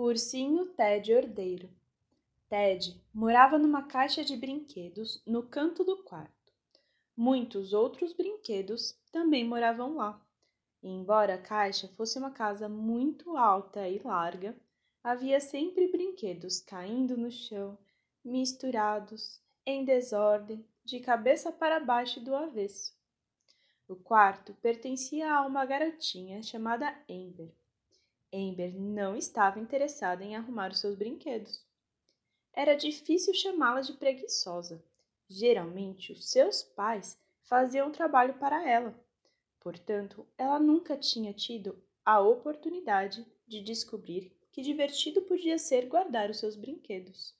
O ursinho Ted Ordeiro. Ted morava numa caixa de brinquedos no canto do quarto. Muitos outros brinquedos também moravam lá. E embora a caixa fosse uma casa muito alta e larga, havia sempre brinquedos caindo no chão, misturados, em desordem, de cabeça para baixo do avesso. O quarto pertencia a uma garotinha chamada Amber. Amber não estava interessada em arrumar os seus brinquedos. Era difícil chamá-la de preguiçosa. Geralmente, os seus pais faziam o trabalho para ela. Portanto, ela nunca tinha tido a oportunidade de descobrir que divertido podia ser guardar os seus brinquedos.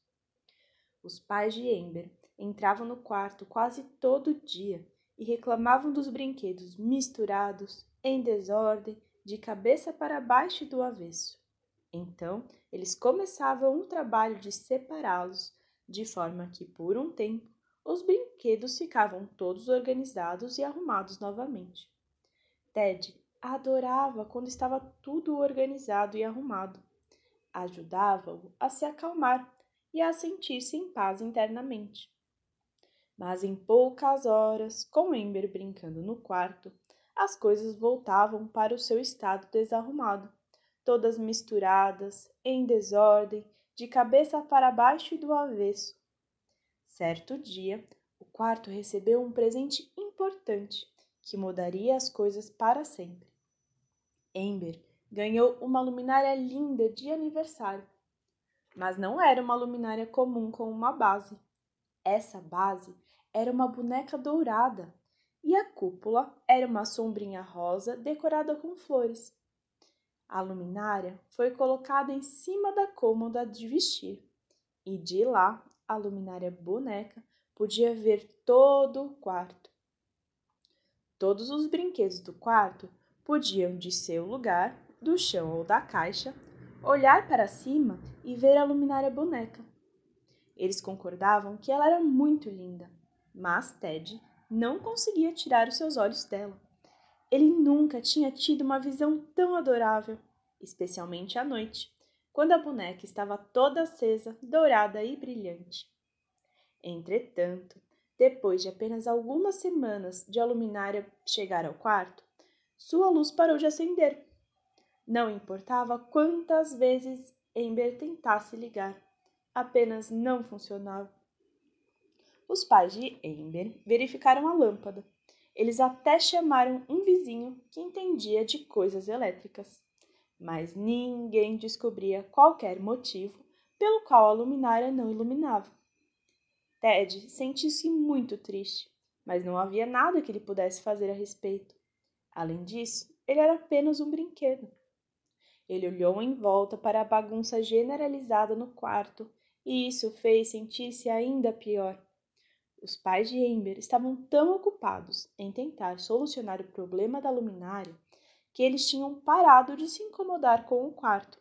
Os pais de Amber entravam no quarto quase todo dia e reclamavam dos brinquedos misturados, em desordem de cabeça para baixo e do avesso. Então, eles começavam o trabalho de separá-los, de forma que, por um tempo, os brinquedos ficavam todos organizados e arrumados novamente. Ted adorava quando estava tudo organizado e arrumado. Ajudava-o a se acalmar e a sentir-se em paz internamente. Mas em poucas horas, com Ember brincando no quarto, as coisas voltavam para o seu estado desarrumado, todas misturadas, em desordem, de cabeça para baixo e do avesso. Certo dia, o quarto recebeu um presente importante que mudaria as coisas para sempre. Ember ganhou uma luminária linda de aniversário, mas não era uma luminária comum com uma base. Essa base era uma boneca dourada e a cúpula era uma sombrinha rosa decorada com flores. A luminária foi colocada em cima da cômoda de vestir, e de lá a luminária boneca podia ver todo o quarto. Todos os brinquedos do quarto podiam, de seu lugar, do chão ou da caixa, olhar para cima e ver a luminária boneca. Eles concordavam que ela era muito linda, mas Ted não conseguia tirar os seus olhos dela. Ele nunca tinha tido uma visão tão adorável, especialmente à noite, quando a boneca estava toda acesa, dourada e brilhante. Entretanto, depois de apenas algumas semanas de a luminária chegar ao quarto, sua luz parou de acender. Não importava quantas vezes Ember tentasse ligar, apenas não funcionava. Os pais de Amber verificaram a lâmpada. Eles até chamaram um vizinho que entendia de coisas elétricas, mas ninguém descobria qualquer motivo pelo qual a luminária não iluminava. Ted sentiu-se muito triste, mas não havia nada que ele pudesse fazer a respeito. Além disso, ele era apenas um brinquedo. Ele olhou em volta para a bagunça generalizada no quarto e isso fez sentir-se ainda pior. Os pais de Amber estavam tão ocupados em tentar solucionar o problema da luminária que eles tinham parado de se incomodar com o quarto.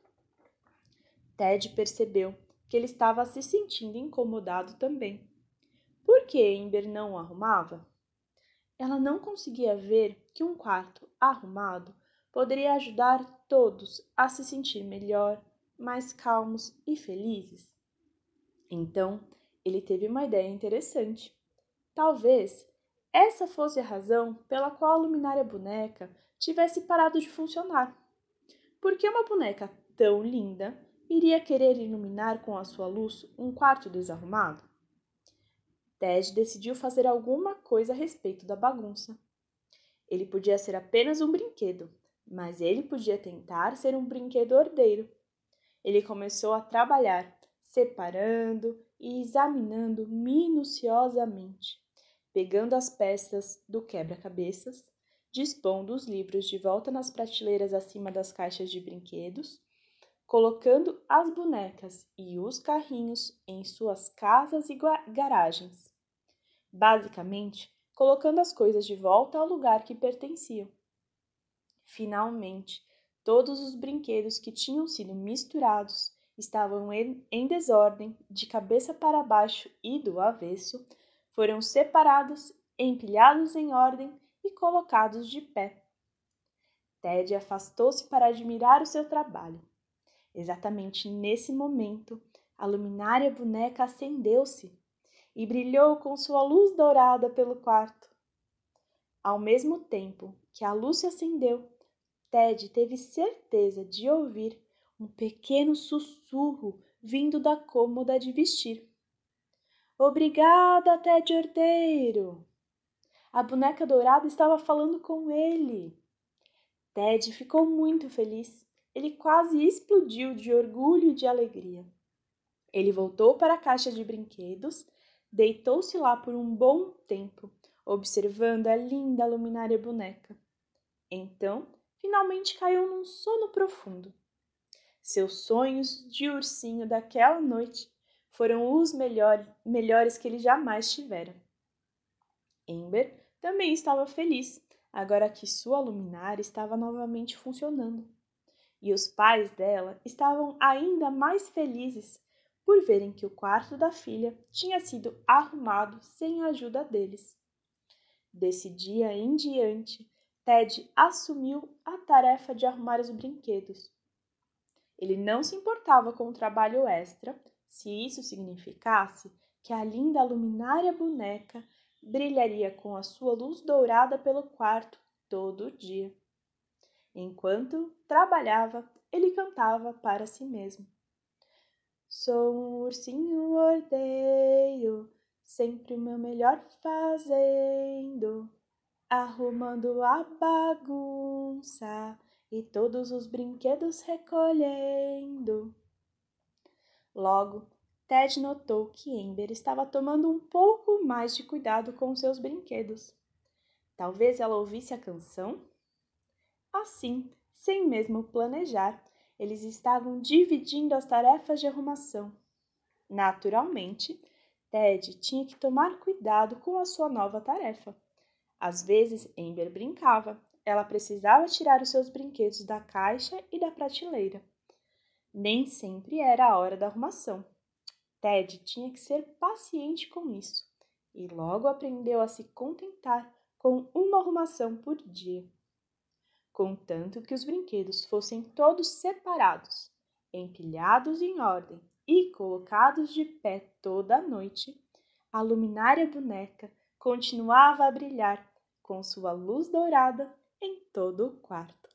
Ted percebeu que ele estava se sentindo incomodado também. Por que Amber não o arrumava? Ela não conseguia ver que um quarto arrumado poderia ajudar todos a se sentir melhor, mais calmos e felizes. Então, ele teve uma ideia interessante. Talvez essa fosse a razão pela qual a luminária boneca tivesse parado de funcionar. Porque uma boneca tão linda iria querer iluminar com a sua luz um quarto desarrumado? Ted decidiu fazer alguma coisa a respeito da bagunça. Ele podia ser apenas um brinquedo, mas ele podia tentar ser um brinquedo ordeiro. Ele começou a trabalhar, separando e examinando minuciosamente, pegando as peças do quebra-cabeças, dispondo os livros de volta nas prateleiras acima das caixas de brinquedos, colocando as bonecas e os carrinhos em suas casas e garagens. Basicamente, colocando as coisas de volta ao lugar que pertenciam. Finalmente, todos os brinquedos que tinham sido misturados estavam em desordem, de cabeça para baixo e do avesso, foram separados, empilhados em ordem e colocados de pé. Ted afastou-se para admirar o seu trabalho. Exatamente nesse momento, a luminária boneca acendeu-se e brilhou com sua luz dourada pelo quarto. Ao mesmo tempo que a luz se acendeu, Ted teve certeza de ouvir um pequeno sussurro vindo da cômoda de vestir. Obrigada, Ted Ordeiro! A boneca dourada estava falando com ele. Ted ficou muito feliz. Ele quase explodiu de orgulho e de alegria. Ele voltou para a caixa de brinquedos, deitou-se lá por um bom tempo, observando a linda luminária boneca. Então, finalmente caiu num sono profundo. Seus sonhos de ursinho daquela noite foram os melhor, melhores que ele jamais tivera. Ember também estava feliz, agora que sua luminária estava novamente funcionando. E os pais dela estavam ainda mais felizes por verem que o quarto da filha tinha sido arrumado sem a ajuda deles. Desse dia em diante, Ted assumiu a tarefa de arrumar os brinquedos. Ele não se importava com o trabalho extra, se isso significasse que a linda luminária boneca brilharia com a sua luz dourada pelo quarto todo dia. Enquanto trabalhava, ele cantava para si mesmo. Sou um ursinho ordeio, sempre o meu melhor fazendo, arrumando a bagunça e todos os brinquedos recolhendo. Logo, Ted notou que Ember estava tomando um pouco mais de cuidado com seus brinquedos. Talvez ela ouvisse a canção? Assim, sem mesmo planejar, eles estavam dividindo as tarefas de arrumação. Naturalmente, Ted tinha que tomar cuidado com a sua nova tarefa. Às vezes, Ember brincava. Ela precisava tirar os seus brinquedos da caixa e da prateleira. Nem sempre era a hora da arrumação. Ted tinha que ser paciente com isso e logo aprendeu a se contentar com uma arrumação por dia. Contanto que os brinquedos fossem todos separados, empilhados em ordem e colocados de pé toda a noite, a luminária boneca continuava a brilhar com sua luz dourada em todo o quarto.